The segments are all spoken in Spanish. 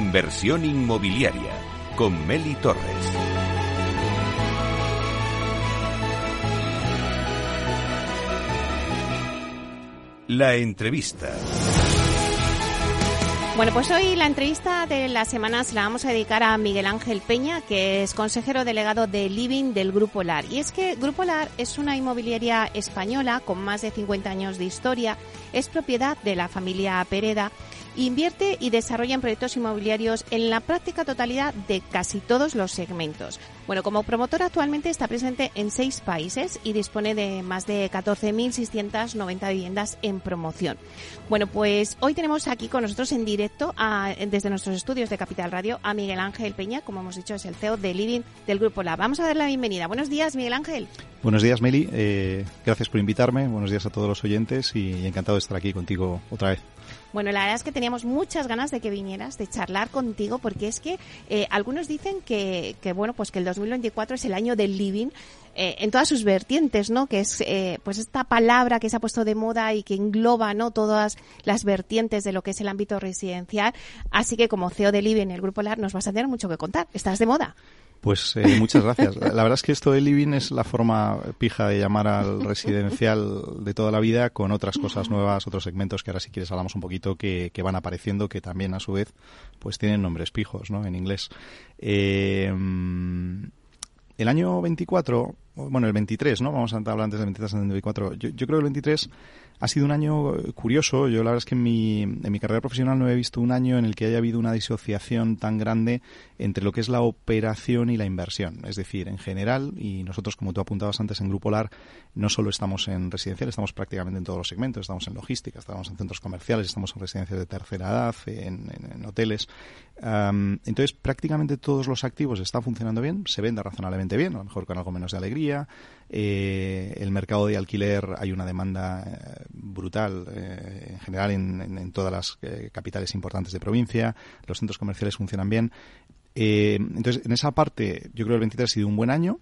Inversión inmobiliaria con Meli Torres. La entrevista. Bueno, pues hoy la entrevista de la semana se la vamos a dedicar a Miguel Ángel Peña, que es consejero delegado de Living del Grupo LAR. Y es que Grupo LAR es una inmobiliaria española con más de 50 años de historia, es propiedad de la familia Pereda Invierte y desarrolla en proyectos inmobiliarios en la práctica totalidad de casi todos los segmentos. Bueno, como promotor actualmente está presente en seis países y dispone de más de 14.690 viviendas en promoción. Bueno, pues hoy tenemos aquí con nosotros en directo desde nuestros estudios de Capital Radio a Miguel Ángel Peña, como hemos dicho es el CEO de Living del Grupo La. Vamos a dar la bienvenida. Buenos días, Miguel Ángel. Buenos días, Meli. Eh, gracias por invitarme. Buenos días a todos los oyentes y encantado de estar aquí contigo otra vez. Bueno, la verdad es que teníamos muchas ganas de que vinieras, de charlar contigo, porque es que eh, algunos dicen que, que, bueno, pues que el 2024 es el año del living eh, en todas sus vertientes, ¿no? Que es, eh, pues esta palabra que se ha puesto de moda y que engloba, ¿no? Todas las vertientes de lo que es el ámbito residencial. Así que como CEO de Living, el Grupo LAR, nos vas a tener mucho que contar. ¿Estás de moda? Pues eh, muchas gracias. La verdad es que esto de living es la forma pija de llamar al residencial de toda la vida con otras cosas nuevas, otros segmentos que ahora si quieres hablamos un poquito que, que van apareciendo que también a su vez pues tienen nombres pijos, ¿no? En inglés. Eh, el año 24, bueno, el 23, ¿no? Vamos a hablar antes del 23 del 24. Yo, yo creo que el 23 ha sido un año curioso. Yo la verdad es que en mi, en mi carrera profesional no he visto un año en el que haya habido una disociación tan grande entre lo que es la operación y la inversión. Es decir, en general, y nosotros, como tú apuntabas antes en Grupo LAR, no solo estamos en residencial, estamos prácticamente en todos los segmentos. Estamos en logística, estamos en centros comerciales, estamos en residencias de tercera edad, en, hoteles. entonces, prácticamente todos los activos están funcionando bien, se vende razonablemente bien, a lo mejor con algo menos de alegría. Eh, el mercado de alquiler hay una demanda eh, brutal eh, en general en, todas las eh, capitales importantes de provincia. Los centros comerciales funcionan bien. entonces, en esa parte, yo creo que el 23 ha sido un buen año.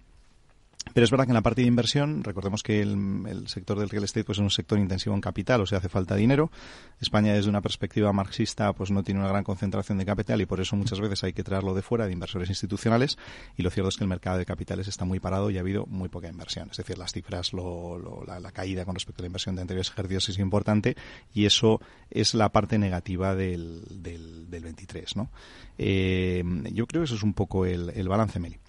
Pero es verdad que en la parte de inversión, recordemos que el, sector del real estate pues, es un sector intensivo en capital, o sea, hace falta dinero. España, desde una perspectiva marxista, pues no tiene una gran concentración de capital y por eso muchas veces hay que traerlo de fuera, de inversores institucionales. Y lo cierto es que el mercado de capitales está muy parado y ha habido muy poca inversión. Es decir, las cifras, la, caída con respecto a la inversión de anteriores ejercicios es importante y eso es la parte negativa del, del, 23. ¿no? Eh, yo creo que eso es un poco el, el balance, Meli.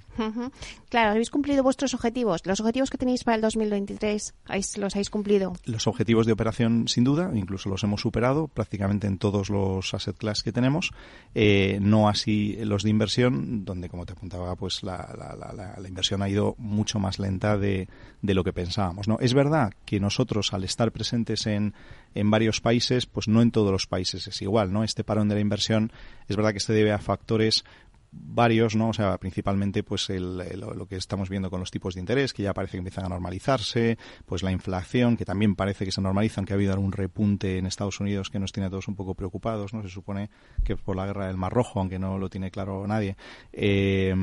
Claro, habéis cumplido vuestros objetivos. Los objetivos que tenéis para el 2023, ¿los habéis cumplido? Los objetivos de operación, sin duda, incluso los hemos superado prácticamente en todos los asset class que tenemos. Eh, no así los de inversión, donde, como te apuntaba, pues la, inversión ha ido mucho más lenta de, de lo que pensábamos. ¿no? Es verdad que nosotros, al estar presentes en, en varios países, pues no en todos los países es igual, ¿no? Este parón de la inversión es verdad que se debe a factores varios, ¿no? O sea, principalmente pues el, lo que estamos viendo con los tipos de interés, que ya parece que empiezan a normalizarse, pues la inflación, que también parece que se normaliza, aunque ha habido algún repunte en Estados Unidos que nos tiene a todos un poco preocupados, ¿no? Se supone que por la guerra del Mar Rojo, aunque no lo tiene claro nadie. Eh,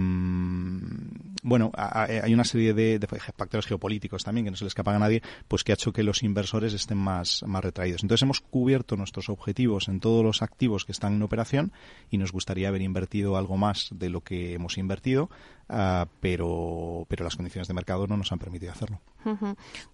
bueno, hay una serie de, factores geopolíticos también que no se le escapan a nadie, pues que ha hecho que los inversores estén más, más retraídos. Entonces hemos cubierto nuestros objetivos en todos los activos que están en operación y nos gustaría haber invertido algo más de lo que hemos invertido, uh, pero, pero las condiciones de mercado no nos han permitido hacerlo.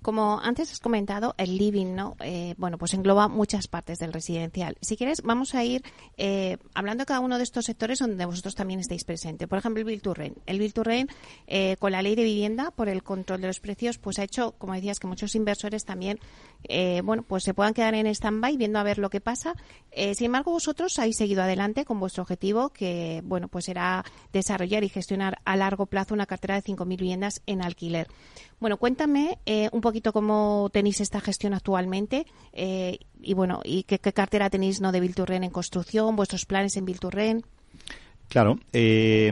Como antes has comentado, el living, ¿no? Eh, bueno, pues engloba muchas partes del residencial. Si quieres, vamos a ir eh, hablando de cada uno de estos sectores donde vosotros también estáis presentes. Por ejemplo, el Bill to Rent. El Bill to Rent, eh, con la ley de vivienda, por el control de los precios, pues ha hecho, como decías, que muchos inversores también, eh, bueno, pues se puedan quedar en stand-by viendo a ver lo que pasa. Eh, sin embargo, vosotros habéis seguido adelante con vuestro objetivo, que, bueno, pues era desarrollar y gestionar a largo plazo una cartera de 5.000 viviendas en alquiler. Bueno, cuéntame eh, un poquito cómo tenéis esta gestión actualmente eh, y bueno, y qué, cartera tenéis no de Bilturren en construcción, vuestros planes en Bilturren. Claro, eh,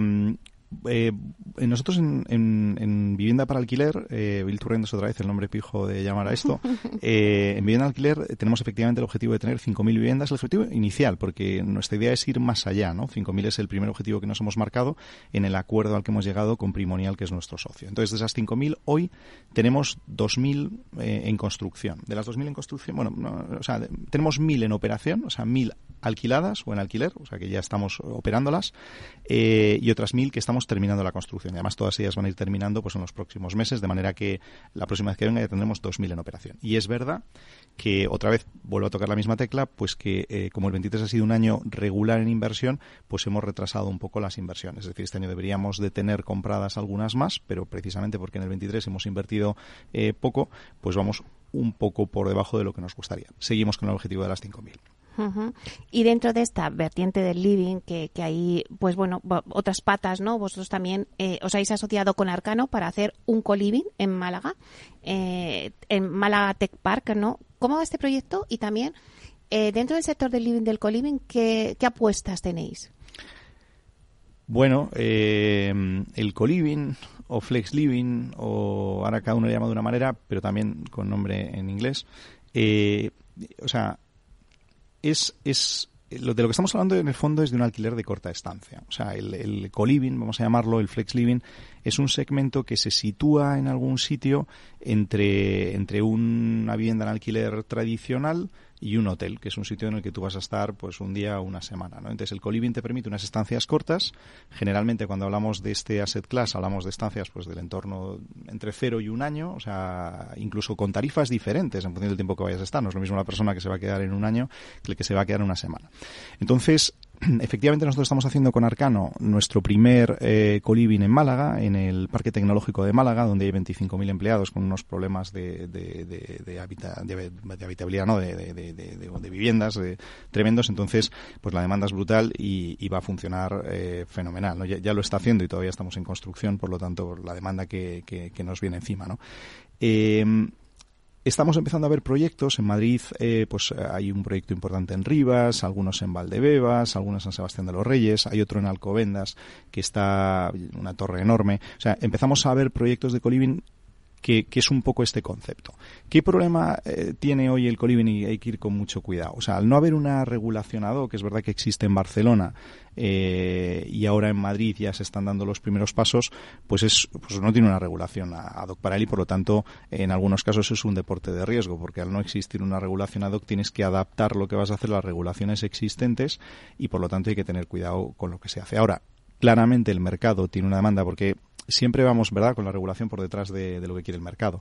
eh, nosotros en, en, vivienda para alquiler, eh, Bill es otra vez el nombre pijo de llamar a esto, eh, en vivienda alquiler tenemos efectivamente el objetivo de tener 5.000 viviendas, el objetivo inicial, porque nuestra idea es ir más allá, ¿no? 5.000 es el primer objetivo que nos hemos marcado en el acuerdo al que hemos llegado con Primonial, que es nuestro socio. Entonces, de esas 5.000, hoy tenemos 2.000 eh, en construcción. De las 2.000 en construcción, bueno, o sea, tenemos 1.000 en operación, o sea, 1.000 alquiladas o en alquiler, o sea que ya estamos operándolas, eh, y otras mil que estamos terminando la construcción. Y además todas ellas van a ir terminando pues en los próximos meses, de manera que la próxima vez que venga ya tendremos 2.000 en operación. Y es verdad que otra vez vuelvo a tocar la misma tecla, pues que eh, como el 23 ha sido un año regular en inversión, pues hemos retrasado un poco las inversiones. Es decir, este año deberíamos de tener compradas algunas más, pero precisamente porque en el 23 hemos invertido eh, poco, pues vamos un poco por debajo de lo que nos gustaría. Seguimos con el objetivo de las 5.000. Y dentro de esta vertiente del living, que, que hay, pues bueno, otras patas, ¿no? Vosotros también eh, os habéis asociado con Arcano para hacer un co-living en Málaga, eh, en Málaga Tech Park, ¿no? ¿Cómo va este proyecto? Y también, eh, dentro del sector del living, del co-living, ¿qué, apuestas tenéis? Bueno, el co-living o flex living, o ahora cada uno le llama de una manera, pero también con nombre en inglés, o sea, es, es lo de lo que estamos hablando en el fondo es de un alquiler de corta estancia. O sea, el, el co-living, vamos a llamarlo, el flex living, es un segmento que se sitúa en algún sitio entre, entre una vivienda en alquiler tradicional y un hotel, que es un sitio en el que tú vas a estar pues un día o una semana. ¿no? Entonces el coliving te permite unas estancias cortas. Generalmente cuando hablamos de este asset class hablamos de estancias pues del entorno entre cero y un año, o sea, incluso con tarifas diferentes en función del tiempo que vayas a estar. No es lo mismo la persona que se va a quedar en un año que el que se va a quedar en una semana. Entonces, efectivamente nosotros estamos haciendo con Arcano nuestro primer eh, coliving en Málaga, en el Parque Tecnológico de Málaga, donde hay 25.000 empleados con unos problemas de, de, de, de, habitabilidad, ¿no? de, viviendas tremendos. Entonces, pues la demanda es brutal y, va a funcionar eh, fenomenal. ¿no? Ya, lo está haciendo y todavía estamos en construcción, por lo tanto, la demanda que, que, que nos viene encima. ¿no? Eh, Estamos empezando a ver proyectos. En Madrid eh, pues hay un proyecto importante en Rivas, algunos en Valdebebas, algunos en Sebastián de los Reyes, hay otro en Alcobendas que está una torre enorme. O sea, empezamos a ver proyectos de coliving que, es un poco este concepto. ¿Qué problema eh, tiene hoy el coliving y hay que ir con mucho cuidado? O sea, al no haber una regulación ad hoc, que es verdad que existe en Barcelona eh, y ahora en Madrid ya se están dando los primeros pasos, pues, es, pues no tiene una regulación ad hoc para él y por lo tanto en algunos casos es un deporte de riesgo porque al no existir una regulación ad hoc tienes que adaptar lo que vas a hacer a las regulaciones existentes y por lo tanto hay que tener cuidado con lo que se hace. Ahora, claramente el mercado tiene una demanda porque siempre vamos, ¿verdad?, con la regulación por detrás de, de lo que quiere el mercado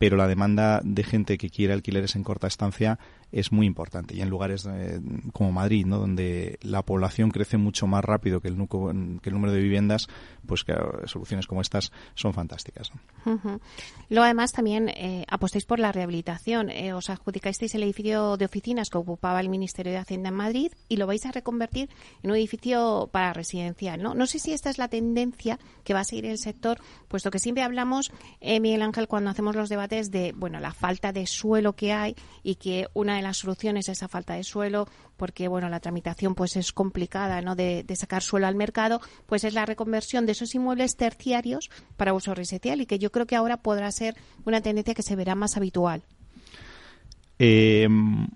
pero la demanda de gente que quiere alquileres en corta estancia es muy importante. Y en lugares eh, como Madrid, ¿no? donde la población crece mucho más rápido que el, que el número de viviendas, pues soluciones como estas son fantásticas. Luego, además, también eh, apostáis por la rehabilitación. Eh, os adjudicasteis el edificio de oficinas que ocupaba el Ministerio de Hacienda en Madrid y lo vais a reconvertir en un edificio para residencial. No, no sé si esta es la tendencia que va a seguir el sector, puesto que siempre hablamos, Miguel Ángel, cuando hacemos los debates, de bueno la falta de suelo que hay y que una de las soluciones es esa falta de suelo porque bueno la tramitación pues es complicada no de, sacar suelo al mercado pues es la reconversión de esos inmuebles terciarios para uso residencial y que yo creo que ahora podrá ser una tendencia que se verá más habitual em,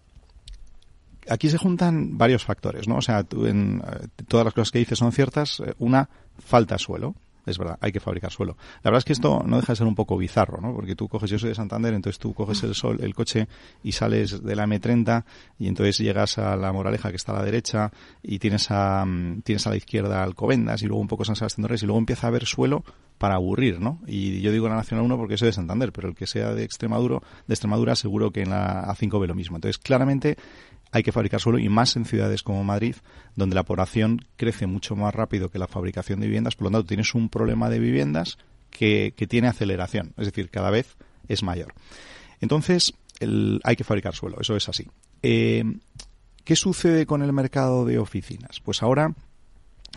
aquí se juntan varios factores, ¿no? O sea, en, eh, todas las cosas que dices son ciertas. Eh, una, falta suelo es verdad, hay que fabricar suelo. La verdad es que esto no deja de ser un poco bizarro, ¿no? Porque tú coges, yo soy de Santander, entonces tú coges el sol, el coche y sales de la M30 y entonces llegas a la Moraleja que está a la derecha y tienes a, mm, tienes a la izquierda Alcobendas y luego un poco San Sebastián de y luego empieza a haber suelo para aburrir, ¿no? Y yo digo la Nacional 1 porque soy de Santander, pero el que sea de Extremadura, de Extremadura seguro que en la A5 ve lo mismo. Entonces, claramente hay que fabricar suelo y más en ciudades como Madrid, donde la población crece mucho más rápido que la fabricación de viviendas, por lo tanto tienes un problema de viviendas que, tiene aceleración, es decir, cada vez es mayor. Entonces, hay que fabricar suelo, eso es así. Eh, ¿Qué sucede con el mercado de oficinas? Pues ahora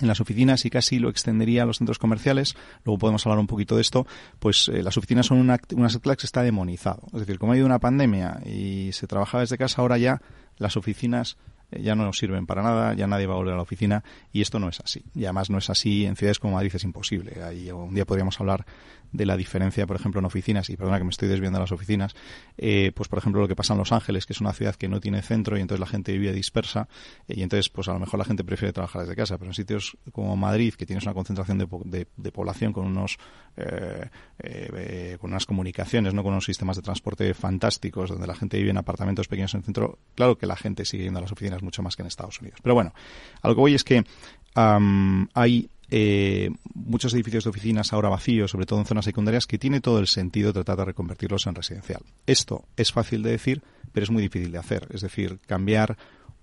en las oficinas y casi lo extendería a los centros comerciales, luego podemos hablar un poquito de esto, pues eh, las oficinas son una, una que está demonizado. Es decir, como ha habido una pandemia y se trabajaba desde casa, ahora ya las oficinas eh, ya no nos sirven para nada, ya nadie va a volver a la oficina y esto no es así. Y además no es así en ciudades como Madrid, es imposible. Ahí un día podríamos hablar de la diferencia, por ejemplo, en oficinas, y perdona que me estoy desviando a las oficinas, eh, pues por ejemplo lo que pasa en Los Ángeles, que es una ciudad que no tiene centro y entonces la gente vive dispersa y entonces pues a lo mejor la gente prefiere trabajar desde casa, pero en sitios como Madrid, que tienes una concentración de, de, población con unos eh, eh, con unas comunicaciones, no con unos sistemas de transporte fantásticos, donde la gente vive en apartamentos pequeños en el centro, claro que la gente sigue yendo a las oficinas mucho más que en Estados Unidos. Pero bueno, algo que voy es que hay eh, muchos edificios de oficinas ahora vacíos, sobre todo en zonas secundarias, que tiene todo el sentido tratar de reconvertirlos en residencial. Esto es fácil de decir, pero es muy difícil de hacer. Es decir, cambiar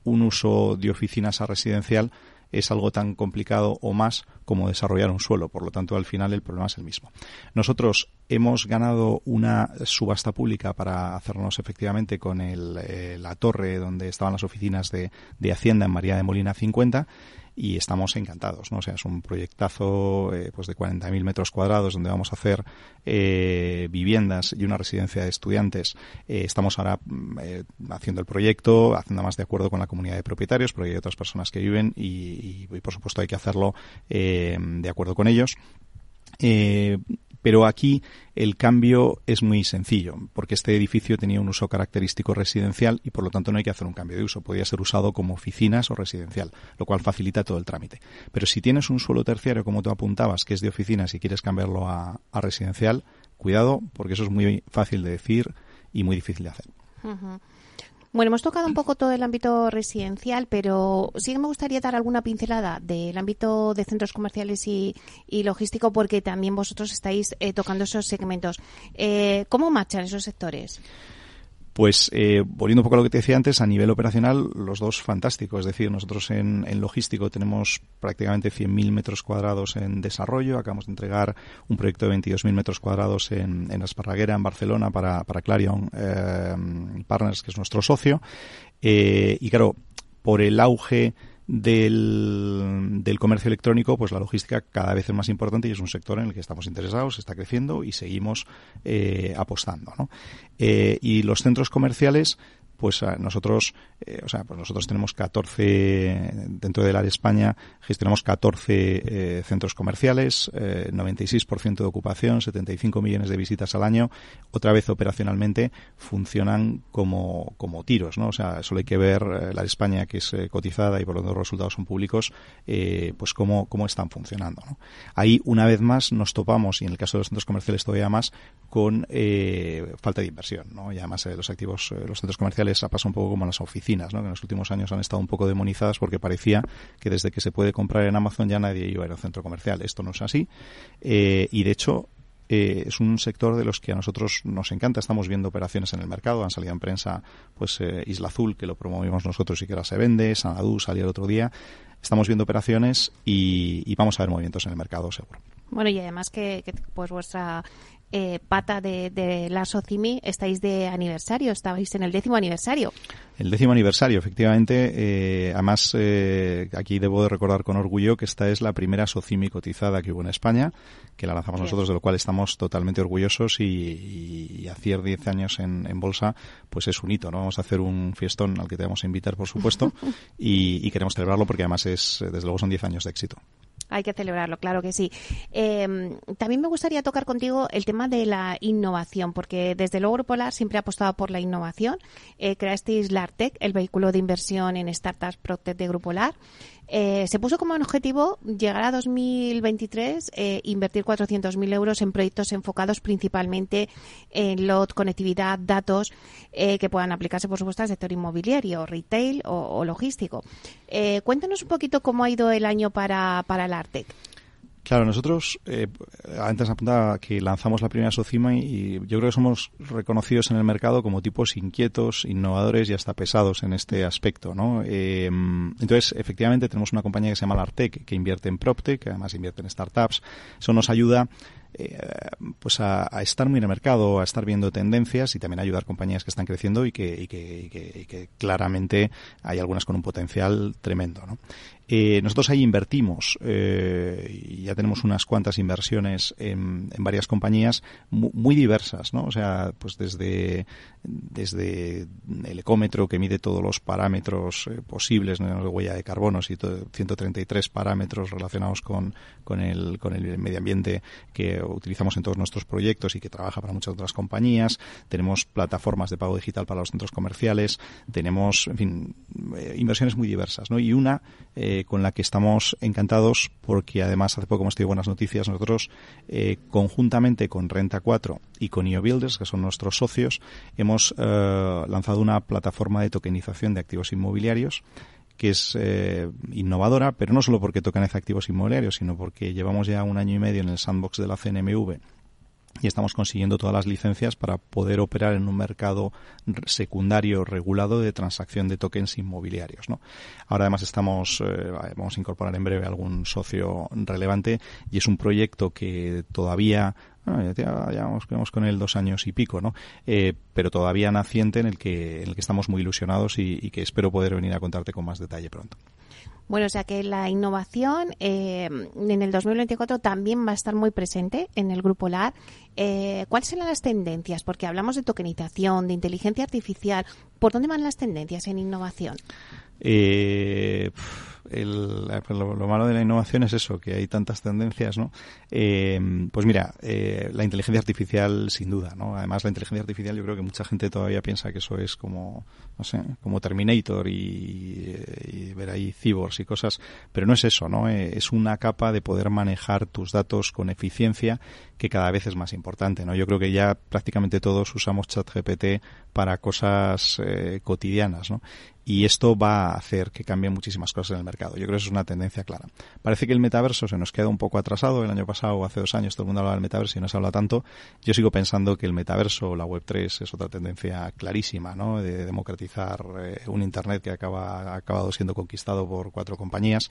un uso de oficinas a residencial es algo tan complicado o más como desarrollar un suelo. Por lo tanto, al final el problema es el mismo. Nosotros hemos ganado una subasta pública para hacernos efectivamente con eh, la torre donde estaban las oficinas de Hacienda en María de Molina 50 y estamos encantados, ¿no? O sea, es un proyectazo eh, pues de 40.000 metros cuadrados donde vamos a hacer eh, viviendas y una residencia de estudiantes. Eh, estamos ahora mm, eh, haciendo el proyecto, haciendo más de acuerdo con la comunidad de propietarios, porque hay otras personas que viven y, por supuesto hay que hacerlo de acuerdo con ellos. Eh, pero aquí el cambio es muy sencillo, porque este edificio tenía un uso característico residencial y por lo tanto no hay que hacer un cambio de uso. Podía ser usado como oficinas o residencial, lo cual facilita todo el trámite. Pero si tienes un suelo terciario, como tú apuntabas, que es de oficinas y quieres cambiarlo a, residencial, cuidado, porque eso es muy fácil de decir y muy difícil de hacer. Bueno, hemos tocado un poco todo el ámbito residencial, pero sí que me gustaría dar alguna pincelada del ámbito de centros comerciales y, logístico, porque también vosotros estáis eh, tocando esos segmentos. Eh, ¿Cómo marchan esos sectores? Pues eh, volviendo un poco a lo que te decía antes, a nivel operacional, los dos fantásticos. Es decir, nosotros en, logístico tenemos prácticamente 100.000 metros cuadrados en desarrollo. Acabamos de entregar un proyecto de 22.000 metros cuadrados en, en Esparraguera, en Barcelona, para, para Clarion eh, Partners, que es nuestro socio. Eh, y claro, por el auge del, del, comercio electrónico, pues la logística cada vez es más importante y es un sector en el que estamos interesados, está creciendo y seguimos eh, apostando. ¿no? Eh, y los centros comerciales pues ah, nosotros, eh, o sea, pues nosotros tenemos 14, dentro del área España, gestionamos 14 eh, centros comerciales, eh, 96% de ocupación, 75 millones de visitas al año. Otra vez operacionalmente funcionan como, como tiros, ¿no? O sea, solo hay que ver eh, la de España, que es cotizada y por lo tanto los resultados son públicos, pues cómo, cómo están funcionando. Ahí, una vez más, nos topamos, y en el caso de los centros comerciales todavía más, con falta de inversión, ¿no? Y además los activos, los centros comerciales ha pasado un poco como las oficinas, ¿no? que en los últimos años han estado un poco demonizadas porque parecía que desde que se puede comprar en Amazon ya nadie iba a ir al centro comercial. Esto no es así. Eh, y de hecho, eh, es un sector de los que a nosotros nos encanta. Estamos viendo operaciones en el mercado. Han salido en prensa, pues eh, Isla Azul, que lo promovimos nosotros y que ahora se vende. Sanadú salió el otro día. Estamos viendo operaciones y, vamos a ver movimientos en el mercado, seguro. Bueno, y además que, que pues vuestra eh, pata de, la Socimi estáis de aniversario, estabais en el décimo aniversario. El décimo aniversario, efectivamente. Eh, además, eh, aquí debo de recordar con orgullo que esta es la primera Socimi cotizada que hubo en España, que la lanzamos nosotros, de lo cual estamos totalmente orgullosos y, y, hacer 10 años en, bolsa, pues es un hito, ¿no? Vamos a hacer un fiestón al que te vamos a invitar, por supuesto, y, y queremos celebrarlo porque además es, desde luego, son 10 años de éxito. Hay que celebrarlo, claro que sí. Eh, también me gustaría tocar contigo el tema de la innovación, porque desde luego Grupolar siempre ha apostado por la innovación. Eh, creasteis LARTEC, el vehículo de inversión en startups Procter de Grupolar. Eh, se puso como objetivo llegar a 2023 eh, invertir 400.000 euros en proyectos enfocados principalmente en LOT, conectividad, datos eh, que puedan aplicarse, por supuesto, al sector inmobiliario, retail o, logístico. Eh, cuéntanos un poquito cómo ha ido el año para, para el Artec. Claro, nosotros eh, antes apuntaba que lanzamos la primera Socima y, yo creo que somos reconocidos en el mercado como tipos inquietos, innovadores y hasta pesados en este aspecto, ¿no? Eh, entonces, efectivamente, tenemos una compañía que se llama Lartec que invierte en PropTech, que además invierte en startups. Eso nos ayuda eh, pues a, estar muy en el mercado, a estar viendo tendencias y también a ayudar compañías que están creciendo y que, y que, y que claramente hay algunas con un potencial tremendo. ¿no? Eh, nosotros ahí invertimos, eh, ya tenemos unas cuantas inversiones en, varias compañías muy, diversas, ¿no? O sea, pues desde, desde el ecómetro que mide todos los parámetros eh, posibles de huella de carbono, y 133 parámetros relacionados con, con, el, con el medio ambiente que utilizamos en todos nuestros proyectos y que trabaja para muchas otras compañías. Tenemos plataformas de pago digital para los centros comerciales. Tenemos, en fin, eh, inversiones muy diversas, ¿no? Y una eh, con la que estamos encantados porque además hace poco hemos tenido buenas noticias. Nosotros, conjuntamente con Renta 4 y con IoBuilders, que son nuestros socios, hemos lanzado una plataforma de tokenización de activos inmobiliarios que es eh, innovadora, pero no solo porque tocan activos inmobiliarios, sino porque llevamos ya un año y medio en el sandbox de la CNMV y estamos consiguiendo todas las licencias para poder operar en un mercado secundario regulado de transacción de tokens inmobiliarios. ¿no? Ahora además estamos, eh, vamos a incorporar en breve algún socio relevante y es un proyecto que todavía ya, vamos, con él dos años y pico, ¿no? Eh, pero todavía naciente en el que, en el que estamos muy ilusionados y, que espero poder venir a contarte con más detalle pronto. Bueno, o sea que la innovación eh, en el 2024 también va a estar muy presente en el Grupo LAR. Eh, ¿Cuáles serán las tendencias? Porque hablamos de tokenización, de inteligencia artificial. ¿Por dónde van las tendencias en innovación? Eh, el, pues lo, malo de la innovación es eso, que hay tantas tendencias, ¿no? Eh, pues mira, eh, la inteligencia artificial sin duda, ¿no? Además la inteligencia artificial yo creo que mucha gente todavía piensa que eso es como, no sé, como Terminator y, ver ahí cyborgs y cosas, pero no es eso, ¿no? Eh, es una capa de poder manejar tus datos con eficiencia que cada vez es más importante, ¿no? Yo creo que ya prácticamente todos usamos ChatGPT para cosas cotidianas, ¿no? Y esto va a hacer que cambien muchísimas cosas en el mercado. Yo creo que eso es una tendencia clara. Parece que el metaverso se nos queda un poco atrasado. El año pasado hace dos años todo el mundo hablaba del metaverso y no se habla tanto. Yo sigo pensando que el metaverso la Web3 es otra tendencia clarísima, ¿no? De democratizar eh, un Internet que acaba, ha acabado siendo conquistado por cuatro compañías.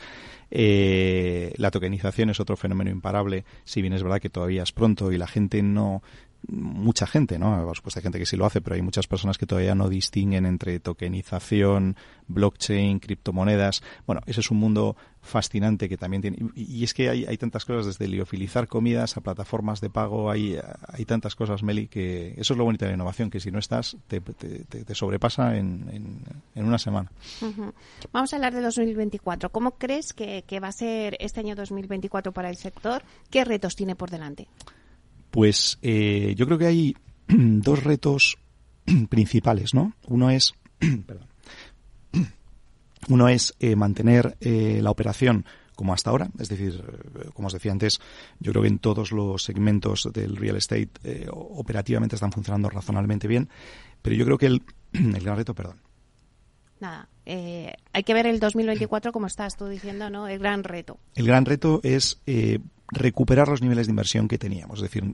Eh, la tokenización es otro fenómeno imparable, si bien es verdad que todavía es pronto y la gente no mucha gente, ¿no? Por supuesto hay gente que sí lo hace, pero hay muchas personas que todavía no distinguen entre tokenización, blockchain, criptomonedas. Bueno, ese es un mundo fascinante que también tiene. Y, es que hay, hay, tantas cosas, desde liofilizar comidas a plataformas de pago, hay, hay tantas cosas, Meli, que eso es lo bonito de la innovación, que si no estás, te, te, sobrepasa en, en, una semana. Vamos a hablar de 2024. ¿Cómo crees que, que va a ser este año 2024 para el sector? ¿Qué retos tiene por delante? Pues eh, yo creo que hay dos retos principales, ¿no? Uno es, perdón, uno es eh, mantener eh, la operación como hasta ahora, es decir, como os decía antes, yo creo que en todos los segmentos del real estate operativamente están funcionando razonablemente bien, pero yo creo que el, el gran reto, perdón. Nada, hay que ver el 2024 como estás tú diciendo, ¿no? El gran reto. El gran reto es recuperar los niveles de inversión que teníamos. Es decir,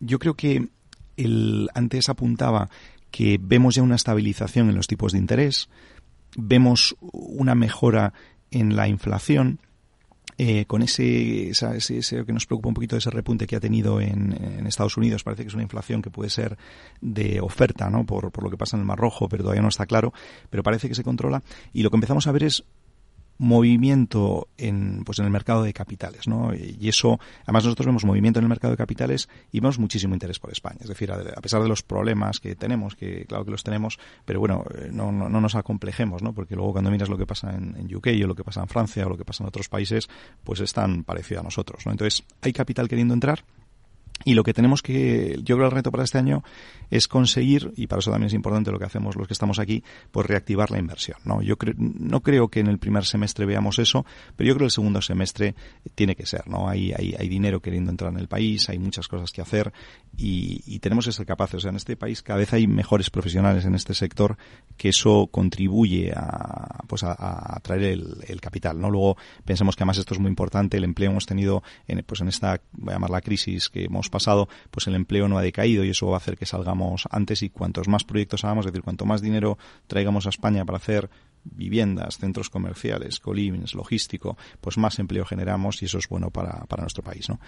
yo creo que el, antes apuntaba que vemos ya una estabilización en los tipos de interés, vemos una mejora en la inflación, eh, con ese, ese, que nos preocupa un poquito ese repunte que ha tenido en, en, Estados Unidos. Parece que es una inflación que puede ser de oferta, ¿no? Por, por lo que pasa en el Mar Rojo, pero todavía no está claro. Pero parece que se controla. Y lo que empezamos a ver es movimiento en, pues en el mercado de capitales, ¿no? Y eso, además nosotros vemos movimiento en el mercado de capitales y vemos muchísimo interés por España. Es decir, a, pesar de los problemas que tenemos, que claro que los tenemos, pero bueno, eh, no, no, nos acomplejemos, ¿no? Porque luego cuando miras lo que pasa en, en, UK o lo que pasa en Francia o lo que pasa en otros países, pues es tan parecido a nosotros, ¿no? Entonces, hay capital queriendo entrar, y lo que tenemos que, yo creo el reto para este año es conseguir, y para eso también es importante lo que hacemos los que estamos aquí, pues reactivar la inversión. ¿no? Yo no creo que en el primer semestre veamos eso, pero yo creo que el segundo semestre tiene que ser. ¿no? Hay, hay, hay dinero queriendo entrar en el país, hay muchas cosas que hacer y, tenemos que ser capaces. O sea, en este país cada vez hay mejores profesionales en este sector que eso contribuye a, pues a, traer el, capital. ¿no? Luego pensemos que además esto es muy importante, el empleo hemos tenido en, pues en esta, voy a crisis que hemos pasado, pues el empleo no ha decaído y eso va a hacer que salgamos antes y cuantos más proyectos hagamos, es decir, cuanto más dinero traigamos a España para hacer viviendas, centros comerciales, colivings, logístico, pues más empleo generamos y eso es bueno para, para nuestro país, ¿no?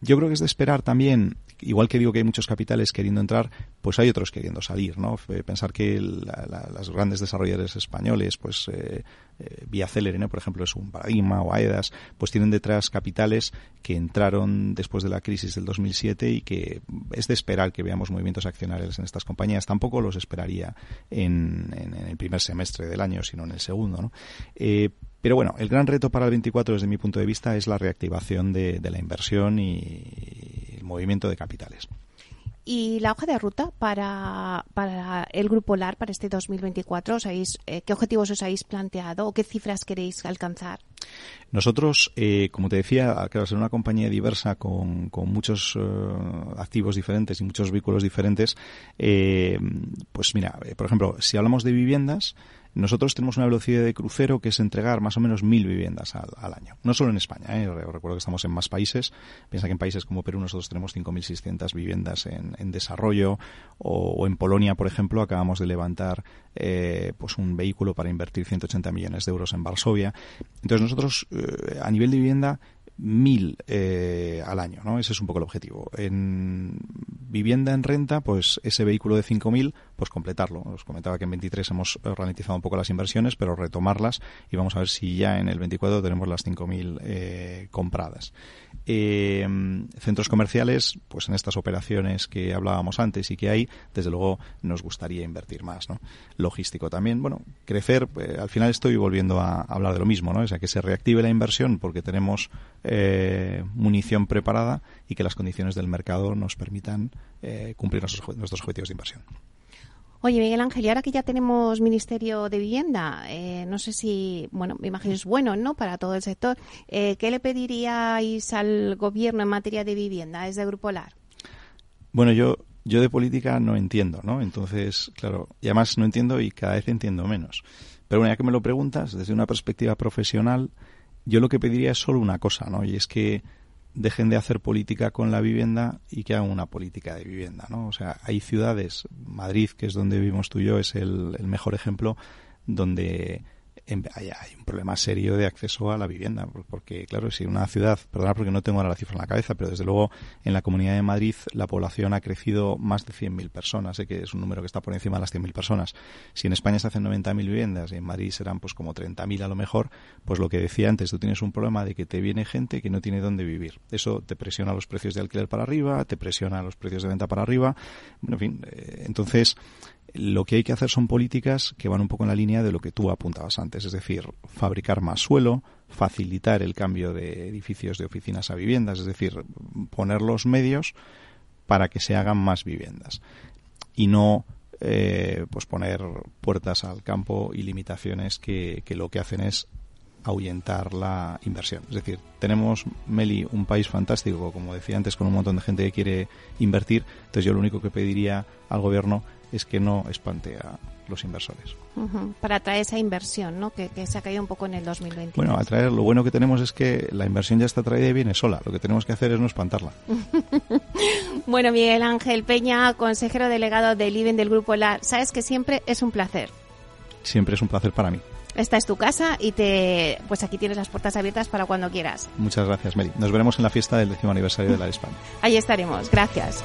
Yo creo que es de esperar también, igual que digo que hay muchos capitales queriendo entrar, pues hay otros queriendo salir, ¿no? Pensar que las grandes desarrolladores españoles, pues eh, eh, Vía Célere, ¿no? por ejemplo, es un paradigma, o AEDAS, pues tienen detrás capitales que entraron después de la crisis del 2007 y que es de esperar que veamos movimientos accionarios en estas compañías. Tampoco los esperaría en, el primer semestre del año, sino en el segundo, ¿no? Eh, Pero bueno, el gran reto para el 24 desde mi punto de vista es la reactivación de, la inversión y movimiento de capitales. ¿Y la hoja de ruta para, para el Grupo LAR para este 2024? Eh, ¿Qué objetivos os habéis planteado o qué cifras queréis alcanzar? Nosotros, eh, como te decía, al ser una compañía diversa con, con muchos eh, activos diferentes y muchos vehículos diferentes, pues mira, por ejemplo, si hablamos de viviendas, nosotros tenemos una velocidad de crucero que es entregar más o menos mil viviendas al, año. No solo en España, ¿eh? recuerdo que estamos en más países. Piensa que en países como Perú nosotros tenemos 5.600 viviendas en, desarrollo o, en Polonia, por ejemplo, acabamos de levantar eh, pues un vehículo para invertir 180 millones de euros en Varsovia. Entonces nosotros eh, a nivel de vivienda mil eh, al año, ¿no? Ese es un poco el objetivo. En vivienda en renta, pues ese vehículo de 5.000, pues completarlo. Os comentaba que en 23 hemos ralentizado un poco las inversiones, pero retomarlas y vamos a ver si ya en el 24 tenemos las 5.000 eh, compradas. Eh, centros comerciales, pues en estas operaciones que hablábamos antes y que hay, desde luego nos gustaría invertir más, ¿no? Logístico también, bueno, crecer, eh, al final estoy volviendo a hablar de lo mismo, ¿no? O sea, que se reactive la inversión porque tenemos eh, munición preparada y que las condiciones del mercado nos permitan eh, cumplir nuestros, nuestros objetivos de inversión. Oye, Miguel Ángel, y ahora que ya tenemos Ministerio de Vivienda, eh, no sé si, bueno, me imagino es bueno, ¿no?, para todo el sector. Eh, ¿Qué le pediríais al Gobierno en materia de vivienda desde Grupo LAR? Bueno, yo, yo de política no entiendo, ¿no? Entonces, claro, y además no entiendo y cada vez entiendo menos. Pero bueno, ya que me lo preguntas, desde una perspectiva profesional, yo lo que pediría es solo una cosa, ¿no? Y es que dejen de hacer política con la vivienda y que hagan una política de vivienda, ¿no? O sea, hay ciudades, Madrid, que es donde vivimos tú y yo, es el, el mejor ejemplo, donde hay, un problema serio de acceso a la vivienda, porque claro, si una ciudad, perdona porque no tengo ahora la cifra en la cabeza, pero desde luego en la Comunidad de Madrid la población ha crecido más de 100.000 personas, sé que es un número que está por encima de las 100.000 personas. Si en España se hacen 90.000 viviendas y en Madrid serán pues como 30.000 a lo mejor, pues lo que decía antes, tú tienes un problema de que te viene gente que no tiene dónde vivir. Eso te presiona los precios de alquiler para arriba, te presiona los precios de venta para arriba, bueno, en fin, eh, entonces lo que hay que hacer son políticas que van un poco en la línea de lo que tú apuntabas antes, es decir, fabricar más suelo, facilitar el cambio de edificios de oficinas a viviendas, es decir, poner los medios para que se hagan más viviendas y no eh, pues poner puertas al campo y limitaciones que, que lo que hacen es ahuyentar la inversión. Es decir, tenemos, Meli, un país fantástico, como decía antes, con un montón de gente que quiere invertir. Entonces yo lo único que pediría al gobierno es que no espante a los inversores. Para atraer esa inversión, ¿no? Que, se ha caído un poco en el 2020. Bueno, atraer, lo bueno que tenemos es que la inversión ya está traída y viene sola. Lo que tenemos que hacer es no espantarla. bueno, Miguel Ángel Peña, consejero delegado del IBEN del Grupo LAR, sabes que siempre es un placer. Siempre es un placer para mí. Esta es tu casa y te, pues aquí tienes las puertas abiertas para cuando quieras. Muchas gracias, Meli. Nos veremos en la fiesta del décimo aniversario de la España. Ahí estaremos. Gracias.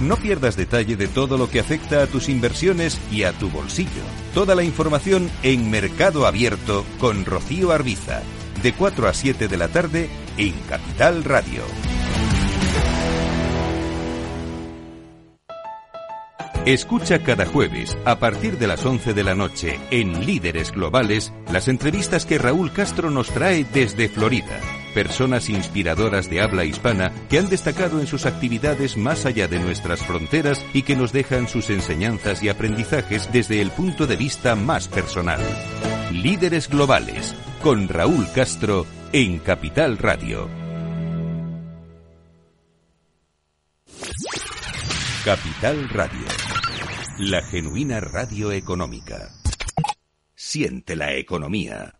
No pierdas detalle de todo lo que afecta a tus inversiones y a tu bolsillo. Toda la información en Mercado Abierto con Rocío Arbiza, de 4 a 7 de la tarde en Capital Radio. Escucha cada jueves, a partir de las 11 de la noche, en Líderes Globales, las entrevistas que Raúl Castro nos trae desde Florida personas inspiradoras de habla hispana que han destacado en sus actividades más allá de nuestras fronteras y que nos dejan sus enseñanzas y aprendizajes desde el punto de vista más personal. Líderes Globales, con Raúl Castro en Capital Radio. Capital Radio, la genuina radio económica. Siente la economía.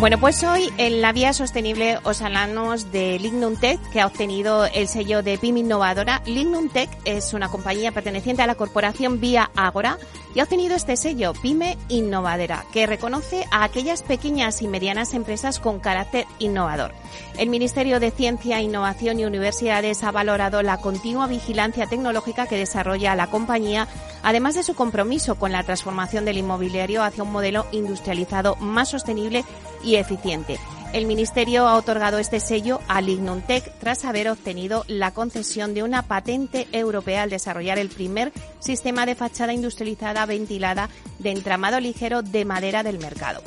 Bueno, pues hoy en la vía sostenible os hablamos de Lignum Tech, que ha obtenido el sello de PYME Innovadora. Lignum Tech es una compañía perteneciente a la corporación Vía Agora y ha obtenido este sello PYME Innovadora, que reconoce a aquellas pequeñas y medianas empresas con carácter innovador. El Ministerio de Ciencia, Innovación y Universidades ha valorado la continua vigilancia tecnológica que desarrolla la compañía, además de su compromiso con la transformación del inmobiliario hacia un modelo industrializado más sostenible y eficiente. El Ministerio ha otorgado este sello a Lignum Tech tras haber obtenido la concesión de una patente europea al desarrollar el primer sistema de fachada industrializada ventilada de entramado ligero de madera del mercado.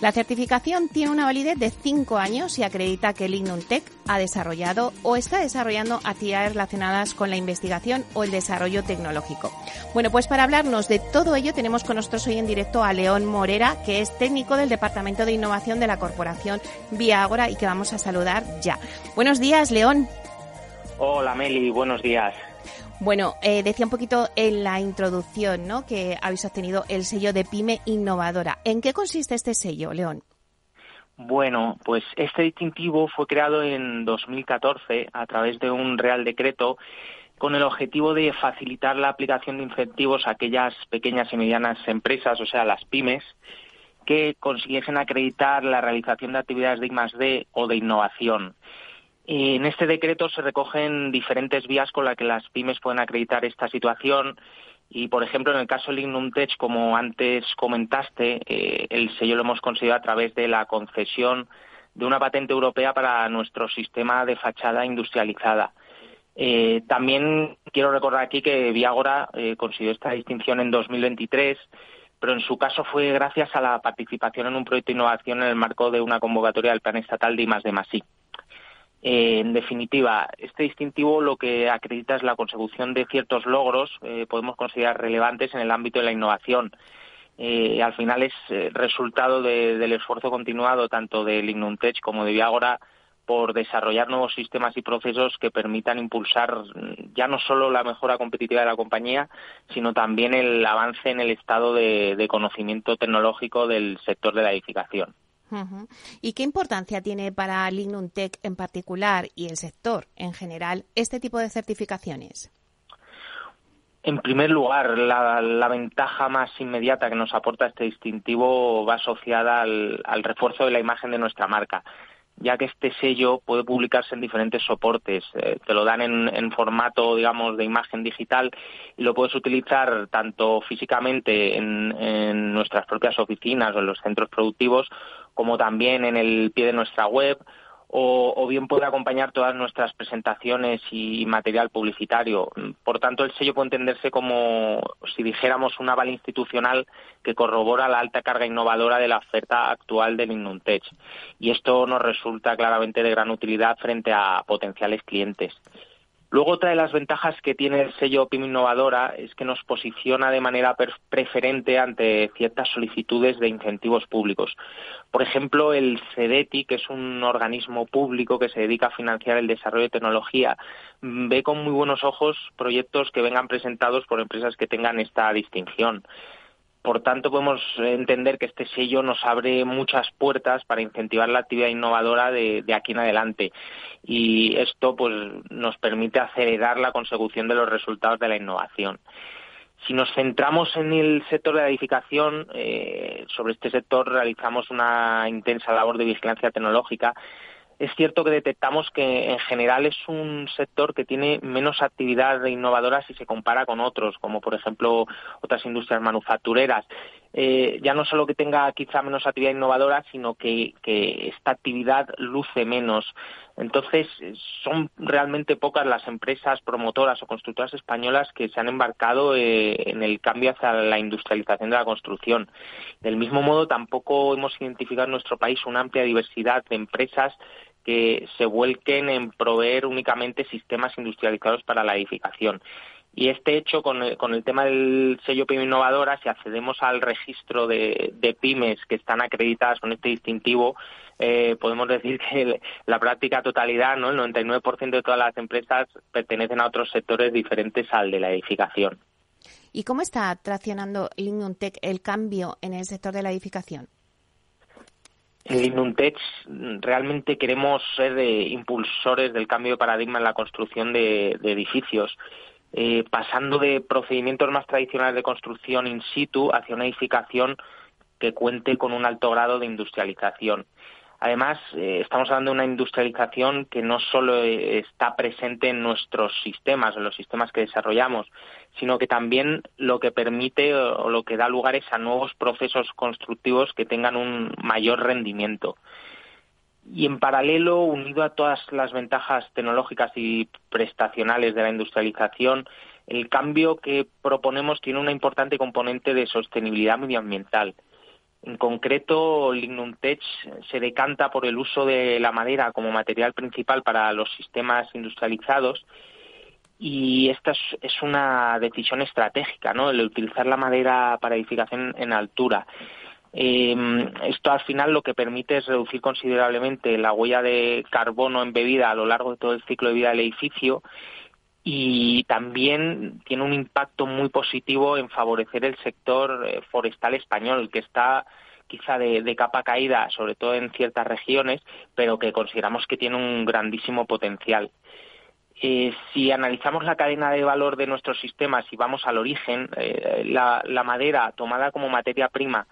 La certificación tiene una validez de cinco años y acredita que Lignum Tech ha desarrollado o está desarrollando actividades relacionadas con la investigación o el desarrollo tecnológico. Bueno, pues para hablarnos de todo ello tenemos con nosotros hoy en directo a León Morera, que es técnico del Departamento de Innovación de la Corporación Vía Agora y que vamos a saludar ya. Buenos días, León. Hola, Meli, buenos días. Bueno, eh, decía un poquito en la introducción, ¿no? Que habéis obtenido el sello de Pyme Innovadora. ¿En qué consiste este sello, León? Bueno, pues este distintivo fue creado en 2014 a través de un Real Decreto con el objetivo de facilitar la aplicación de incentivos a aquellas pequeñas y medianas empresas, o sea, las pymes, que consiguiesen acreditar la realización de actividades de I+D o de innovación. En este decreto se recogen diferentes vías con las que las pymes pueden acreditar esta situación y, por ejemplo, en el caso de Lignum como antes comentaste, eh, el sello lo hemos conseguido a través de la concesión de una patente europea para nuestro sistema de fachada industrializada. Eh, también quiero recordar aquí que Viagora eh, consiguió esta distinción en 2023, pero en su caso fue gracias a la participación en un proyecto de innovación en el marco de una convocatoria del Plan Estatal de I+D+I. Eh, en definitiva, este distintivo lo que acredita es la consecución de ciertos logros, eh, podemos considerar relevantes en el ámbito de la innovación. Eh, al final es resultado del esfuerzo continuado tanto de Lignuntech como de Viagora por desarrollar nuevos sistemas y procesos que permitan impulsar mm, ya no solo la mejora competitiva de la compañía, sino también el avance en el estado de conocimiento tecnológico del sector de la edificación. ¿Y qué importancia tiene para Lignum Tech en particular y el sector en general este tipo de certificaciones? En primer lugar, la, ventaja más inmediata que nos aporta este distintivo va asociada al, refuerzo de la imagen de nuestra marca, ya que este sello puede publicarse en diferentes soportes. Eh, te lo dan en, formato, digamos, de imagen digital y lo puedes utilizar tanto físicamente en nuestras propias oficinas o en los centros productivos como también en el pie de nuestra web, o, bien puede acompañar todas nuestras presentaciones y material publicitario. Por tanto, el sello puede entenderse como si dijéramos un aval institucional que corrobora la alta carga innovadora de la oferta actual del Innumtech. Y esto nos resulta claramente de gran utilidad frente a potenciales clientes. Luego, otra de las ventajas que tiene el sello PYME Innovadora es que nos posiciona de manera preferente ante ciertas solicitudes de incentivos públicos. Por ejemplo, el CEDETI, que es un organismo público que se dedica a financiar el desarrollo de tecnología, ve con muy buenos ojos proyectos que vengan presentados por empresas que tengan esta distinción. Por tanto, podemos entender que este sello nos abre muchas puertas para incentivar la actividad innovadora de, aquí en adelante. Y esto pues, nos permite acelerar la consecución de los resultados de la innovación. Si nos centramos en el sector de la edificación, eh, sobre este sector realizamos una intensa labor de vigilancia tecnológica es cierto que detectamos que en general es un sector que tiene menos actividad innovadora si se compara con otros, como por ejemplo otras industrias manufactureras. eh, ya no solo que tenga quizá menos actividad innovadora, sino que, esta actividad luce menos. Entonces, son realmente pocas las empresas promotoras o constructoras españolas que se han embarcado eh, en el cambio hacia la industrialización de la construcción. Del mismo modo, tampoco hemos identificado en nuestro país una amplia diversidad de empresas que se vuelquen en proveer únicamente sistemas industrializados para la edificación. Y este hecho, con el, con el tema del sello PYME Innovadora, si accedemos al registro de, pymes que están acreditadas con este distintivo, eh, podemos decir que la práctica totalidad, ¿no? el 99% de todas las empresas pertenecen a otros sectores diferentes al de la edificación. ¿Y cómo está traccionando Linuntech el cambio en el sector de la edificación? En Linuntech realmente queremos ser impulsores del cambio de paradigma en la construcción de edificios eh, pasando de procedimientos más tradicionales de construcción in situ hacia una edificación que cuente con un alto grado de industrialización. Además, eh, estamos hablando de una industrialización que no solo eh, está presente en nuestros sistemas, en los sistemas que desarrollamos, sino que también lo que permite o lo que da lugar es a nuevos procesos constructivos que tengan un mayor rendimiento y en paralelo, unido a todas las ventajas tecnológicas y prestacionales de la industrialización, el cambio que proponemos tiene una importante componente de sostenibilidad medioambiental. En concreto, Lignuntech se decanta por el uso de la madera como material principal para los sistemas industrializados y esta es, una decisión estratégica, ¿no? El utilizar la madera para edificación en altura. Eh, esto al final lo que permite es reducir considerablemente la huella de carbono embebida a lo largo de todo el ciclo de vida del edificio y también tiene un impacto muy positivo en favorecer el sector eh, forestal español, que está quizá de, capa caída, sobre todo en ciertas regiones, pero que consideramos que tiene un grandísimo potencial. Eh, si analizamos la cadena de valor de nuestros sistemas y vamos al origen, eh, la madera tomada como materia prima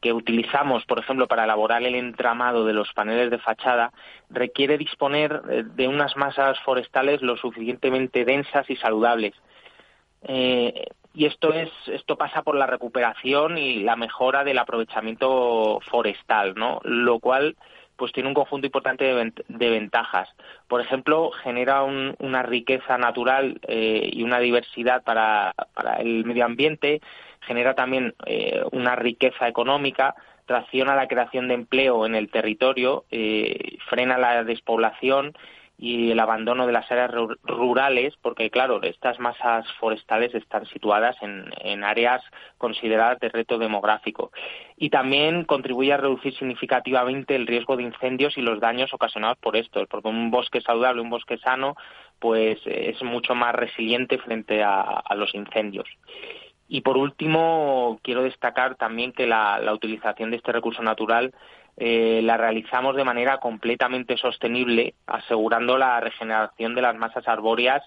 que utilizamos, por ejemplo, para elaborar el entramado de los paneles de fachada, requiere disponer eh, de unas masas forestales lo suficientemente densas y saludables. Eh, y esto es esto pasa por la recuperación y la mejora del aprovechamiento forestal, ¿no? Lo cual pues tiene un conjunto importante de, ventajas. Por ejemplo, genera una riqueza natural eh, y una diversidad para, para el medio ambiente, genera también eh, una riqueza económica, tracciona la creación de empleo en el territorio, eh, frena la despoblación y el abandono de las áreas rurales, porque claro, estas masas forestales están situadas en, áreas consideradas de reto demográfico. Y también contribuye a reducir significativamente el riesgo de incendios y los daños ocasionados por estos, porque un bosque saludable, un bosque sano, pues es mucho más resiliente frente a los incendios. Y por último, quiero destacar también que la, utilización de este recurso natural eh, la realizamos de manera completamente sostenible, asegurando la regeneración de las masas arbóreas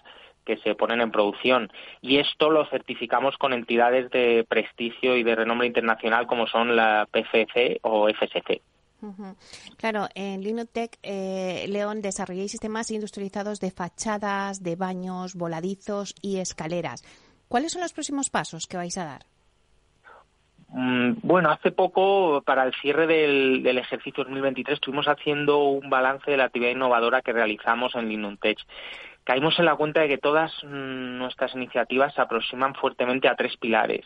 que se ponen en producción. Y esto lo certificamos con entidades de prestigio y de renombre internacional como son la PFC o FSC. Claro, en Linotech, eh, León, desarrolláis sistemas industrializados de fachadas, de baños, voladizos y escaleras. ¿Cuáles son los próximos pasos que vais a dar? Mm, bueno, hace poco, para el cierre del, ejercicio 2023, estuvimos haciendo un balance de la actividad innovadora que realizamos en Linuntech. Caímos en la cuenta de que todas mm, nuestras iniciativas se aproximan fuertemente a tres pilares.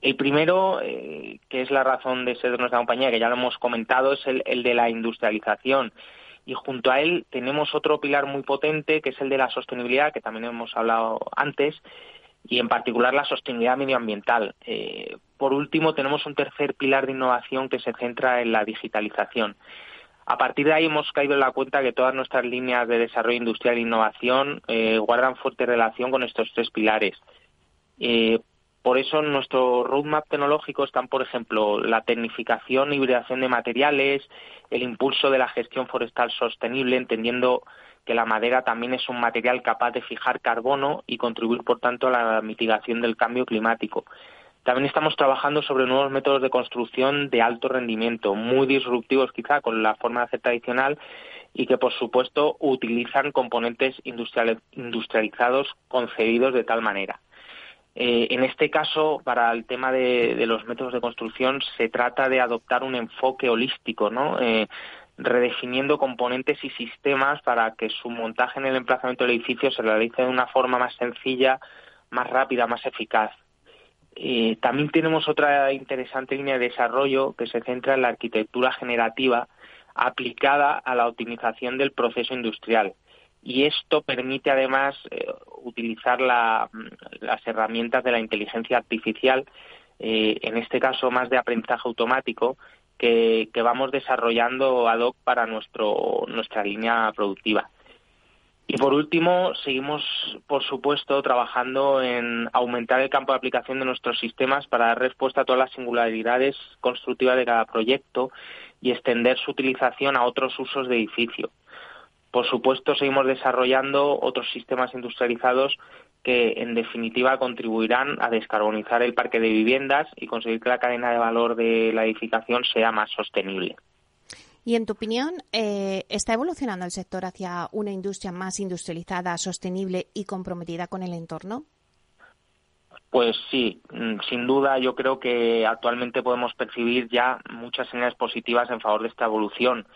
El primero, eh, que es la razón de ser de nuestra compañía, que ya lo hemos comentado, es el, el de la industrialización. Y junto a él tenemos otro pilar muy potente, que es el de la sostenibilidad, que también hemos hablado antes, y en particular la sostenibilidad medioambiental. Eh, por último, tenemos un tercer pilar de innovación que se centra en la digitalización. A partir de ahí hemos caído en la cuenta que todas nuestras líneas de desarrollo industrial e innovación eh, guardan fuerte relación con estos tres pilares. Eh, por eso nuestro roadmap tecnológico están, por ejemplo, la tecnificación y hibridación de materiales, el impulso de la gestión forestal sostenible, entendiendo que la madera también es un material capaz de fijar carbono y contribuir, por tanto, a la mitigación del cambio climático. También estamos trabajando sobre nuevos métodos de construcción de alto rendimiento, muy disruptivos quizá con la forma de hacer tradicional y que, por supuesto, utilizan componentes industrializados concebidos de tal manera. Eh, en este caso, para el tema de, los métodos de construcción, se trata de adoptar un enfoque holístico, ¿no? Eh, redefiniendo componentes y sistemas para que su montaje en el emplazamiento del edificio se realice de una forma más sencilla, más rápida, más eficaz. Eh, también tenemos otra interesante línea de desarrollo que se centra en la arquitectura generativa aplicada a la optimización del proceso industrial. Y esto permite además eh, utilizar las herramientas de la inteligencia artificial, eh, en este caso más de aprendizaje automático, que, vamos desarrollando ad hoc para nuestro, nuestra línea productiva. Y por último, seguimos, por supuesto, trabajando en aumentar el campo de aplicación de nuestros sistemas para dar respuesta a todas las singularidades constructivas de cada proyecto y extender su utilización a otros usos de edificio. Por supuesto, seguimos desarrollando otros sistemas industrializados que, en definitiva, contribuirán a descarbonizar el parque de viviendas y conseguir que la cadena de valor de la edificación sea más sostenible. Y en tu opinión, eh, ¿está evolucionando el sector hacia una industria más industrializada, sostenible y comprometida con el entorno? Pues sí, mm, sin duda yo creo que actualmente podemos percibir ya muchas señales positivas en favor de esta evolución.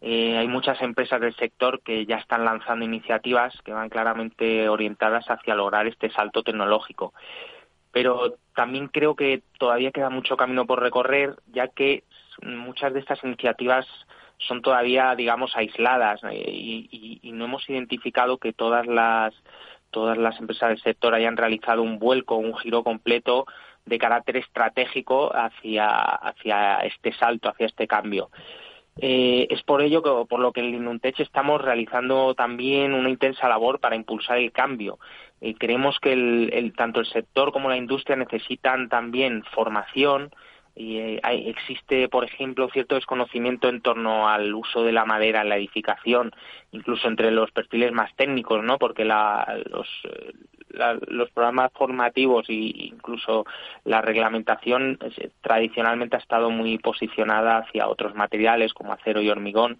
Eh, hay muchas empresas del sector que ya están lanzando iniciativas que van claramente orientadas hacia lograr este salto tecnológico. Pero también creo que todavía queda mucho camino por recorrer, ya que muchas de estas iniciativas son todavía, digamos, aisladas eh, y, y, no hemos identificado que todas las todas las empresas del sector hayan realizado un vuelco, un giro completo de carácter estratégico hacia, hacia este salto, hacia este cambio. Eh, es por ello que, por lo que en Linuntech estamos realizando también una intensa labor para impulsar el cambio. Eh, creemos que el, tanto el sector como la industria necesitan también formación, y eh, existe, por ejemplo, cierto desconocimiento en torno al uso de la madera en la edificación, incluso entre los perfiles más técnicos, ¿no? Porque los, eh, los programas formativos e incluso la reglamentación eh, tradicionalmente ha estado muy posicionada hacia otros materiales como acero y hormigón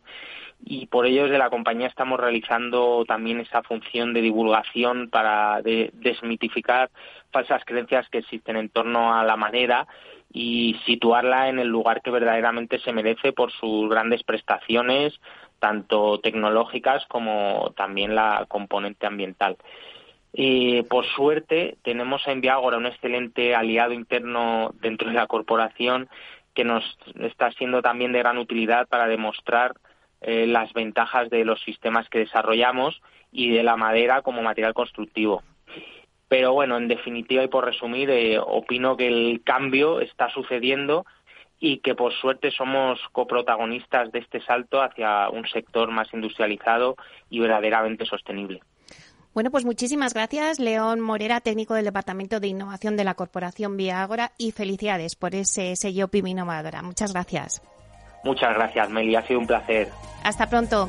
y por ello desde la compañía estamos realizando también esa función de divulgación para desmitificar falsas creencias que existen en torno a la madera y situarla en el lugar que verdaderamente se merece por sus grandes prestaciones, tanto tecnológicas como también la componente ambiental. Y por suerte tenemos en Viagora un excelente aliado interno dentro de la corporación que nos está siendo también de gran utilidad para demostrar eh, las ventajas de los sistemas que desarrollamos y de la madera como material constructivo. Pero bueno, en definitiva y por resumir, eh, opino que el cambio está sucediendo y que por suerte somos coprotagonistas de este salto hacia un sector más industrializado y verdaderamente sostenible. Bueno, pues muchísimas gracias, León Morera, técnico del Departamento de Innovación de la Corporación Viagora, y felicidades por ese sello PIB Innovadora. Muchas gracias. Muchas gracias, Meli. Ha sido un placer. Hasta pronto.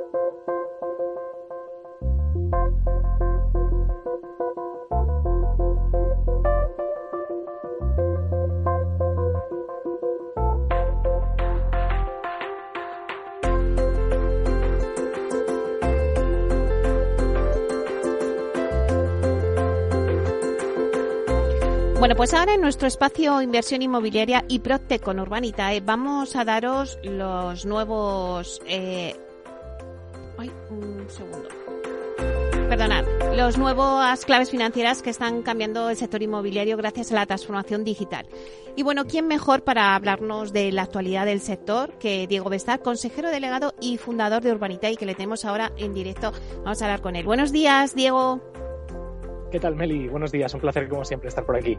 Pues ahora en nuestro espacio Inversión Inmobiliaria y Proctec con Urbanitae vamos a daros los nuevos... Eh... Ay, un segundo. Perdonad, los nuevas claves financieras que están cambiando el sector inmobiliario gracias a la transformación digital. Y bueno, ¿quién mejor para hablarnos de la actualidad del sector que Diego Bestar, consejero delegado y fundador de Urbanitae, que le tenemos ahora en directo? Vamos a hablar con él. Buenos días, Diego. ¿Qué tal, Meli? Buenos días, un placer como siempre estar por aquí.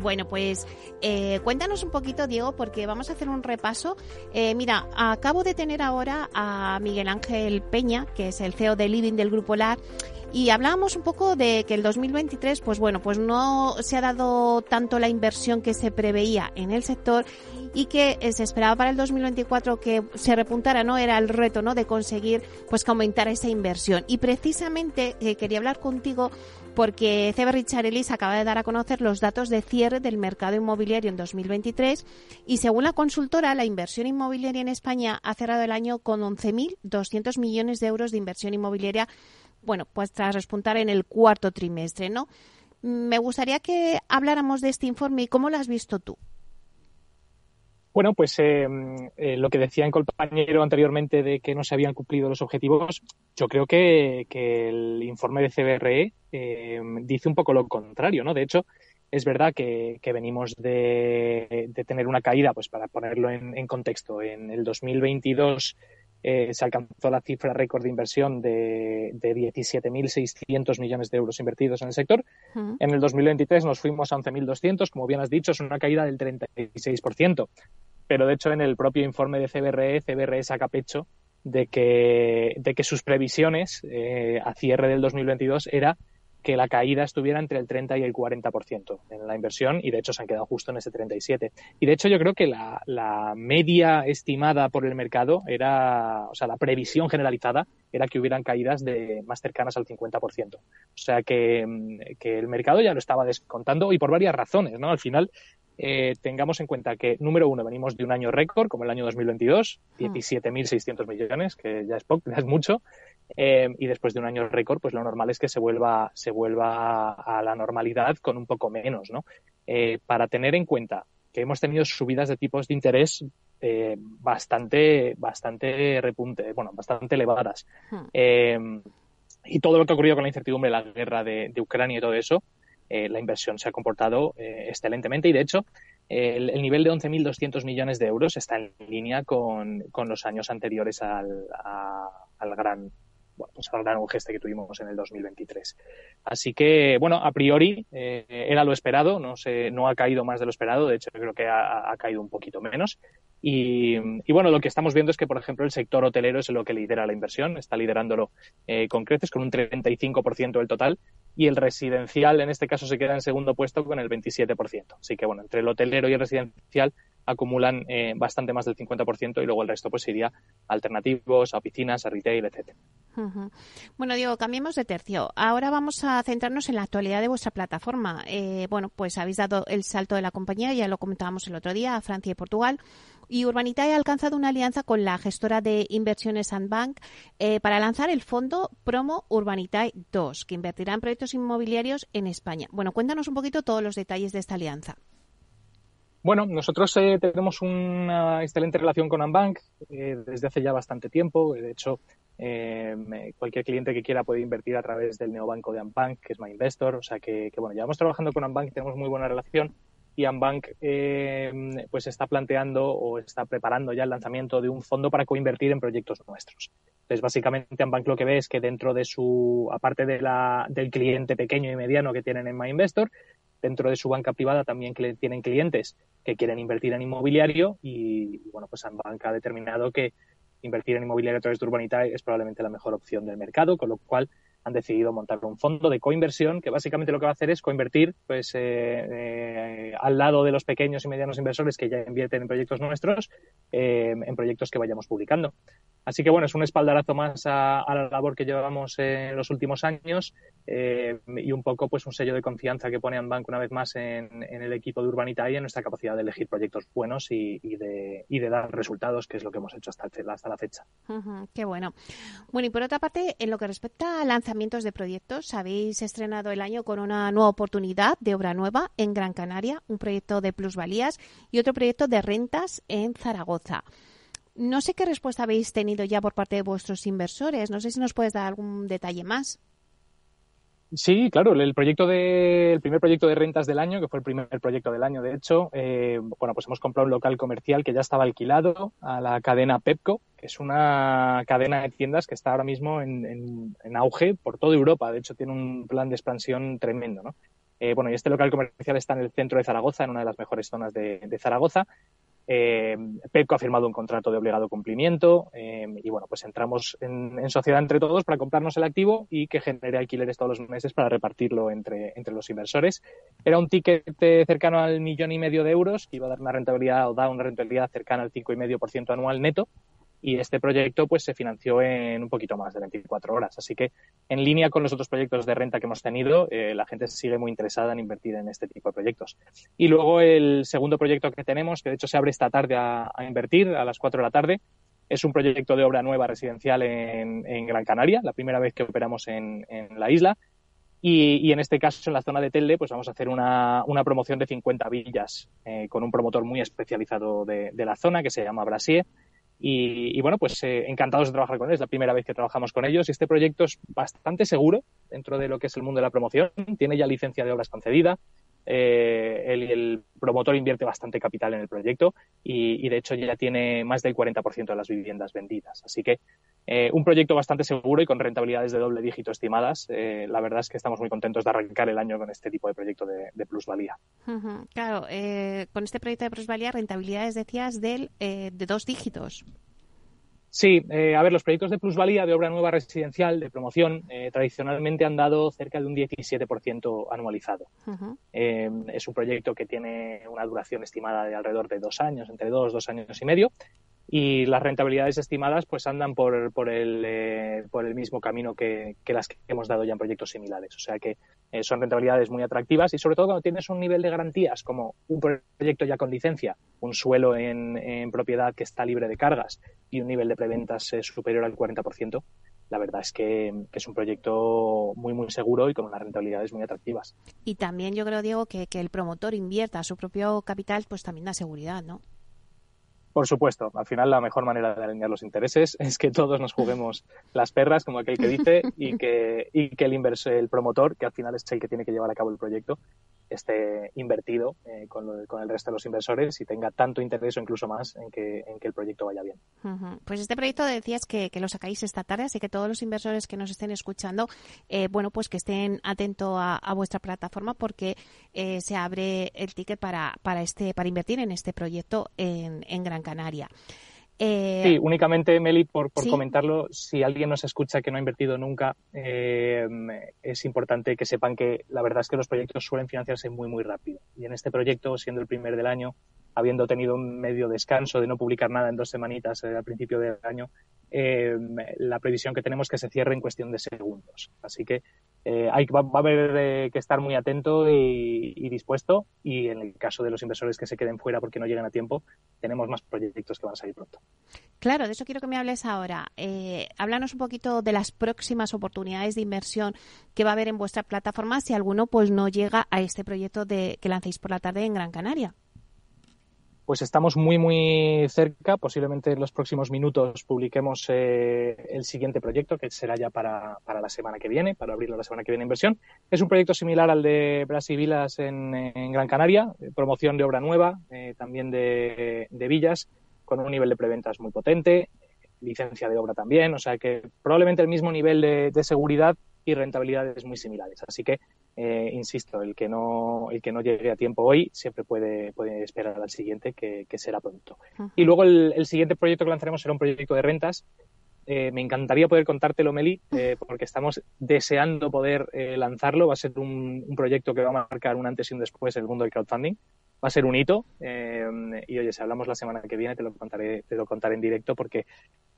Bueno, pues eh, cuéntanos un poquito, Diego, porque vamos a hacer un repaso. Eh, mira, acabo de tener ahora a Miguel Ángel Peña, que es el CEO de Living del Grupo LAR, y hablábamos un poco de que el 2023, pues bueno, pues no se ha dado tanto la inversión que se preveía en el sector y que eh, se esperaba para el 2024 que se repuntara, ¿no? Era el reto, ¿no? De conseguir, pues que aumentara esa inversión. Y precisamente eh, quería hablar contigo porque CB Richard acaba de dar a conocer los datos de cierre del mercado inmobiliario en 2023 y según la consultora, la inversión inmobiliaria en España ha cerrado el año con 11.200 millones de euros de inversión inmobiliaria bueno, pues tras respuntar en el cuarto trimestre, ¿no? Me gustaría que habláramos de este informe y cómo lo has visto tú. Bueno, pues eh, eh, lo que decía el compañero anteriormente de que no se habían cumplido los objetivos, yo creo que, el informe de CBRE eh, dice un poco lo contrario, ¿no? De hecho, es verdad que, venimos de, tener una caída, pues para ponerlo en, en contexto, en el 2022 eh, se alcanzó la cifra récord de inversión de, de 17.600 millones de euros invertidos en el sector. En el 2023 nos fuimos a 11.200, como bien has dicho, es una caída del 36%. Pero de hecho, en el propio informe de CBRE, CBRE saca pecho de que, de que sus previsiones eh, a cierre del 2022 era que la caída estuviera entre el 30 y el 40% en la inversión y de hecho se han quedado justo en ese 37. Y de hecho yo creo que la, la, media estimada por el mercado era, o sea, la previsión generalizada era que hubieran caídas de más cercanas al 50%. O sea que, que el mercado ya lo estaba descontando y por varias razones, ¿no? Al final eh, tengamos en cuenta que, número uno, venimos de un año récord, como el año 2022, 17.600 millones, que ya es, poco, ya es mucho, eh, y después de un año récord, pues lo normal es que se vuelva, se vuelva a la normalidad con un poco menos, ¿no? Eh, para tener en cuenta que hemos tenido subidas de tipos de interés eh, bastante, bastante repunte, bueno, bastante elevadas. y todo lo que ha ocurrido con la incertidumbre, la guerra de, Ucrania y todo eso, la inversión se ha comportado excelentemente y de hecho el, nivel de 11.200 millones de euros está en línea con, con los años anteriores al, al gran bueno, pues gran geste que tuvimos en el 2023. Así que, bueno, a priori eh, era lo esperado, no, se, no ha caído más de lo esperado, de hecho creo que ha, caído un poquito menos. Y, bueno, lo que estamos viendo es que, por ejemplo, el sector hotelero es lo que lidera la inversión, está liderándolo eh, con creces, con un 35% del total, y el residencial en este caso se queda en segundo puesto con el 27%. Así que, bueno, entre el hotelero y el residencial acumulan eh, bastante más del 50% y luego el resto pues iría a alternativos, a oficinas, a retail, etcétera. Bueno, Diego, cambiemos de tercio. Ahora vamos a centrarnos en la actualidad de vuestra plataforma. Eh, bueno, pues habéis dado el salto de la compañía, ya lo comentábamos el otro día, a Francia y Portugal. Y Urbanitae ha alcanzado una alianza con la gestora de inversiones Sandbank eh, para lanzar el fondo Promo Urbanitae 2, que invertirá en proyectos inmobiliarios en España. Bueno, cuéntanos un poquito todos los detalles de esta alianza. Bueno, nosotros eh, tenemos una excelente relación con Ambank eh, desde hace ya bastante tiempo. De hecho, eh, cualquier cliente que quiera puede invertir a través del neobanco de Ambank, que es MyInvestor. O sea que, que bueno, llevamos trabajando con Ambank y tenemos muy buena relación. Y Ambank pues está planteando o está preparando ya el lanzamiento de un fondo para coinvertir en proyectos nuestros. Entonces, básicamente, Ambank lo que ve es que dentro de su, aparte de la, del cliente pequeño y mediano que tienen en MyInvestor, dentro de su banca privada también tienen clientes que quieren invertir en inmobiliario y, bueno, pues Banca ha determinado que invertir en inmobiliario a través de Urbanitae es probablemente la mejor opción del mercado, con lo cual han decidido montar un fondo de coinversión que básicamente lo que va a hacer es coinvertir pues, eh, eh, al lado de los pequeños y medianos inversores que ya invierten en proyectos nuestros, eh, en proyectos que vayamos publicando. Así que bueno, es un espaldarazo más a, la labor que llevamos en los últimos años y un poco pues un sello de confianza que pone Bank una vez más en, el equipo de Urbanita y en nuestra capacidad de elegir proyectos buenos y, de, y de dar resultados, que es lo que hemos hecho hasta, hasta la fecha. qué bueno. Bueno, y por otra parte, en lo que respecta a de proyectos. Habéis estrenado el año con una nueva oportunidad de obra nueva en Gran Canaria, un proyecto de plusvalías y otro proyecto de rentas en Zaragoza. No sé qué respuesta habéis tenido ya por parte de vuestros inversores. No sé si nos puedes dar algún detalle más. Sí, claro, el proyecto de, el primer proyecto de rentas del año, que fue el primer proyecto del año, de hecho, eh, bueno, pues hemos comprado un local comercial que ya estaba alquilado a la cadena Pepco, que es una cadena de tiendas que está ahora mismo en, en, auge por toda Europa. De hecho, tiene un plan de expansión tremendo, ¿no? bueno, y este local comercial está en el centro de Zaragoza, en una de las mejores zonas de Zaragoza. Eh, ha firmado un contrato de obligado cumplimiento eh, y bueno, pues entramos en, sociedad entre todos para comprarnos el activo y que genere alquileres todos los meses para repartirlo entre, entre los inversores. Era un ticket cercano al millón y medio de euros que iba a dar una rentabilidad o da una rentabilidad cercana al 5,5% anual neto y este proyecto pues se financió en un poquito más de 24 horas. Así que en línea con los otros proyectos de renta que hemos tenido, eh, la gente sigue muy interesada en invertir en este tipo de proyectos. Y luego el segundo proyecto que tenemos, que de hecho se abre esta tarde a, invertir a las 4 de la tarde, es un proyecto de obra nueva residencial en, Gran Canaria, la primera vez que operamos en, la isla. Y, en este caso, en la zona de Telde, pues vamos a hacer una, promoción de 50 villas eh, con un promotor muy especializado de, de la zona que se llama Brasier y, bueno, pues eh, encantados de trabajar con ellos. Es la primera vez que trabajamos con ellos y este proyecto es bastante seguro dentro de lo que es el mundo de la promoción. Tiene ya licencia de obras concedida. Eh, el, promotor invierte bastante capital en el proyecto y, de hecho ya tiene más del 40% de las viviendas vendidas. Así que eh, un proyecto bastante seguro y con rentabilidades de doble dígito estimadas. Eh, la verdad es que estamos muy contentos de arrancar el año con este tipo de proyecto de, plusvalía. Claro, con este proyecto de plusvalía, rentabilidades decías del, de dos dígitos. Sí, eh, a ver, los proyectos de plusvalía de obra nueva residencial, de promoción, eh, tradicionalmente han dado cerca de un 17% anualizado. Eh, es un proyecto que tiene una duración estimada de alrededor de dos años, entre dos, dos años y medio, y las rentabilidades estimadas pues andan por, por, el, eh, por el mismo camino que, las que hemos dado ya en proyectos similares. O sea que eh, son rentabilidades muy atractivas y sobre todo cuando tienes un nivel de garantías como un proyecto ya con licencia, un suelo en, en propiedad que está libre de cargas y un nivel de preventas eh, superior al 40%, la verdad es que, es un proyecto muy, muy seguro y con unas rentabilidades muy atractivas. Y también yo creo, Diego, que, que el promotor invierta su propio capital, pues también da seguridad, ¿no? Por supuesto, al final la mejor manera de alinear los intereses es que todos nos juguemos las perras, como aquel que dice, y que, y que el, inversor, el promotor, que al final es el que tiene que llevar a cabo el proyecto, esté invertido eh, con, el resto de los inversores y tenga tanto interés o incluso más en que, en que el proyecto vaya bien. Pues este proyecto decías que, lo sacáis esta tarde, así que todos los inversores que nos estén escuchando, eh, bueno, pues que estén atentos a, vuestra plataforma porque eh, se abre el ticket para, para, este, para invertir en este proyecto en, en Gran Canaria. Eh, sí, únicamente, Meli, por, comentarlo, si alguien nos escucha que no ha invertido nunca, eh, es importante que sepan que la verdad es que los proyectos suelen financiarse muy, muy rápido. Y en este proyecto, siendo el primer del año, habiendo tenido un medio descanso de no publicar nada en dos semanitas eh, al principio del año, eh, la previsión que tenemos que se cierre en cuestión de segundos. Así que eh, hay, va, a haber que estar muy atento y, dispuesto y en el caso de los inversores que se queden fuera porque no lleguen a tiempo, tenemos más proyectos que van a salir pronto. Claro, de eso quiero que me hables ahora. háblanos un poquito de las próximas oportunidades de inversión que va a haber en vuestra plataforma si alguno pues no llega a este proyecto de, que lancéis por la tarde en Gran Canaria pues estamos muy, muy cerca. Posiblemente en los próximos minutos publiquemos eh, el siguiente proyecto, que será ya para, la semana que viene, para abrirlo la semana que viene inversión. Es un proyecto similar al de Brasivilas en, en Gran Canaria, promoción de obra nueva, eh, también de, villas, con un nivel de preventas muy potente, licencia de obra también, o sea que probablemente el mismo nivel de seguridad y rentabilidades muy similares. Así que, eh, insisto, el que no el que no llegue a tiempo hoy siempre puede, puede esperar al siguiente, que, será pronto. Y luego el, siguiente proyecto que lanzaremos será un proyecto de rentas. Eh, me encantaría poder contártelo, Meli, eh, porque estamos deseando poder lanzarlo. Va a ser un, un, proyecto que va a marcar un antes y un después en el mundo del crowdfunding. Va a ser un hito. y oye, si hablamos la semana que viene, te lo contaré, te lo contaré en directo, porque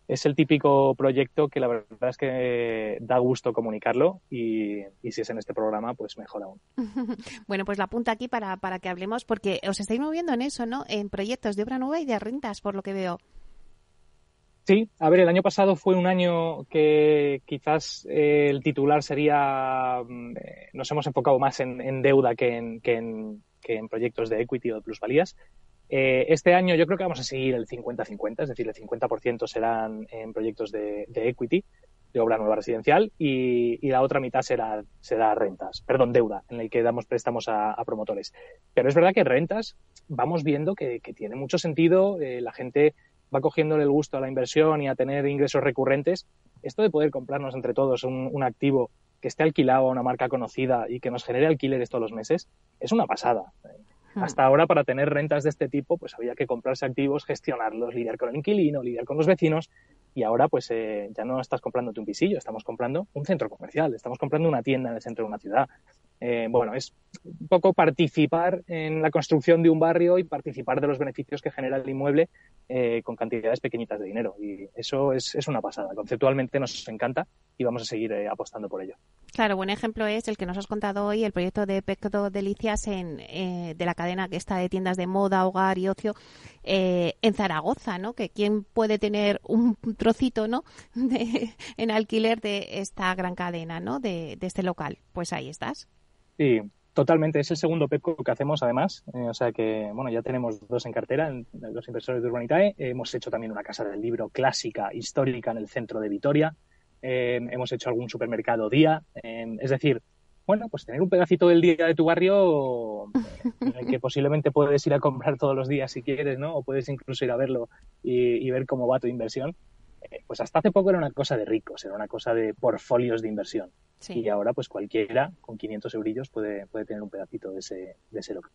es el típico proyecto que la verdad es que da gusto comunicarlo y, si es en este programa, pues mejor aún. bueno, pues la apunta aquí para, para que hablemos porque os estáis moviendo en eso, ¿no? En proyectos de obra nueva y de rentas, por lo que veo. Sí, a ver, el año pasado fue un año que quizás eh, el titular sería, mm, eh, nos hemos enfocado más en, deuda que en, que en proyectos de equity o de plusvalías. Eh, este año yo creo que vamos a seguir el 50-50, es decir, el 50% serán en proyectos de, equity, de obra nueva residencial, y, la otra mitad será, rentas, perdón, deuda, en el que damos préstamos a, promotores. Pero es verdad que rentas vamos viendo que, tiene mucho sentido, eh, la gente va cogiéndole el gusto a la inversión y a tener ingresos recurrentes. Esto de poder comprarnos entre todos un activo que esté alquilado a una marca conocida y que nos genere alquileres todos los meses, es una pasada. Hasta ahora, para tener rentas de este tipo, pues había que comprarse activos, gestionarlos, lidiar con el inquilino, lidiar con los vecinos. Y ahora, pues eh, ya no estás comprándote un pisillo, estamos comprando un centro comercial, estamos comprando una tienda en el centro de una ciudad. Eh, bueno, es un poco participar en la construcción de un barrio y participar de los beneficios que genera el inmueble eh, con cantidades pequeñitas de dinero. Y eso es, una pasada. Conceptualmente nos encanta y vamos a seguir eh, apostando por ello. Claro, buen ejemplo es el que nos has contado hoy, el proyecto de Pecto Delicias en, de la cadena que está de tiendas de moda, hogar y ocio en Zaragoza, ¿no? Que quién puede tener un trocito, ¿no? en alquiler de esta gran cadena, ¿no? De, de este local. Pues ahí estás. Sí, totalmente. Es el segundo PECO que hacemos, además. Eh, o sea que, bueno, ya tenemos dos en cartera, los inversores de Urbanitae. hemos hecho también una casa del libro clásica, histórica, en el centro de Vitoria. Eh, hemos hecho algún supermercado día. Eh, es decir, bueno, pues tener un pedacito del día de tu barrio en el que posiblemente puedes ir a comprar todos los días si quieres, ¿no? O puedes incluso ir a verlo y ver cómo va tu inversión. pues hasta hace poco era una cosa de ricos, era una cosa de portfolios de inversión. Y ahora, pues cualquiera con 500 eurillos puede, puede tener un pedacito de ese, de ese local.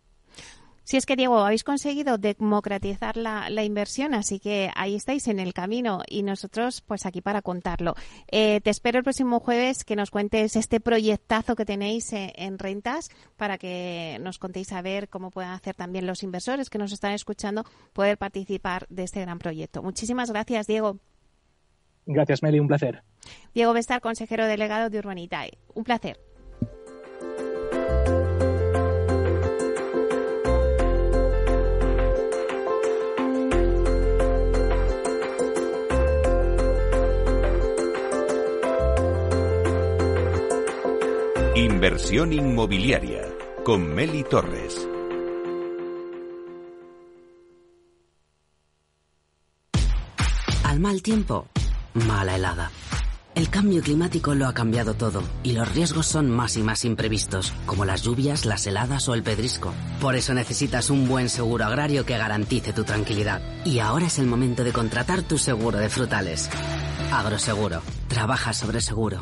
Si es que, Diego, habéis conseguido democratizar la, la, inversión, así que ahí estáis en el camino y nosotros, pues aquí para contarlo. Eh, te espero el próximo jueves que nos cuentes este proyectazo que tenéis en, en, rentas para que nos contéis a ver cómo pueden hacer también los inversores que nos están escuchando poder participar de este gran proyecto. Muchísimas gracias, Diego. Gracias, Meli, un placer. Diego Bestar, consejero delegado de Urbanitae. Un placer. Inversión inmobiliaria con Meli Torres. Al mal tiempo mala helada. El cambio climático lo ha cambiado todo y los riesgos son más y más imprevistos, como las lluvias, las heladas o el pedrisco. Por eso necesitas un buen seguro agrario que garantice tu tranquilidad. Y ahora es el momento de contratar tu seguro de frutales. Agroseguro. Trabaja sobre seguro.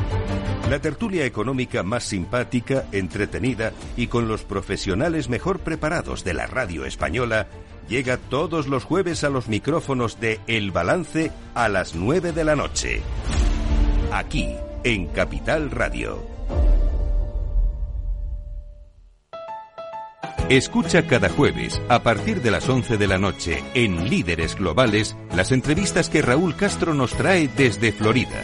La tertulia económica más simpática, entretenida y con los profesionales mejor preparados de la radio española llega todos los jueves a los micrófonos de El Balance a las 9 de la noche. Aquí, en Capital Radio. Escucha cada jueves, a partir de las 11 de la noche, en Líderes Globales, las entrevistas que Raúl Castro nos trae desde Florida.